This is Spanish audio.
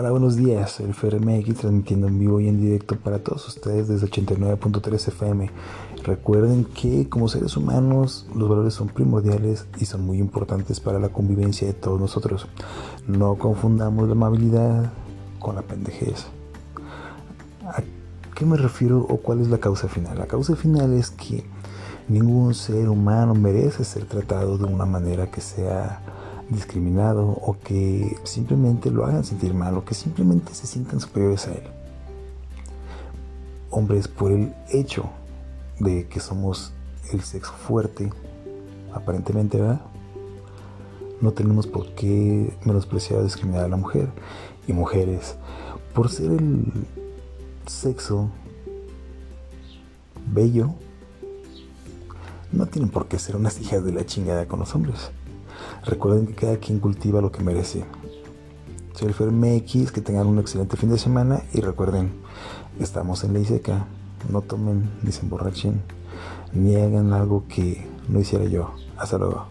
Hola, buenos días. El FRMX transmitiendo en vivo y en directo para todos ustedes desde 89.3 FM. Recuerden que como seres humanos los valores son primordiales y son muy importantes para la convivencia de todos nosotros. No confundamos la amabilidad con la pendejez. ¿A qué me refiero o cuál es la causa final? La causa final es que ningún ser humano merece ser tratado de una manera que sea discriminado o que simplemente lo hagan sentir mal o que simplemente se sientan superiores a él. Hombres, por el hecho de que somos el sexo fuerte, aparentemente, ¿verdad? No tenemos por qué menospreciar o discriminar a la mujer. Y mujeres, por ser el sexo bello, no tienen por qué ser unas hijas de la chingada con los hombres. Recuerden que cada quien cultiva lo que merece. Soy el FerMX, que tengan un excelente fin de semana y recuerden, estamos en ley seca. No tomen ni se emborrachen, ni hagan algo que no hiciera yo. Hasta luego.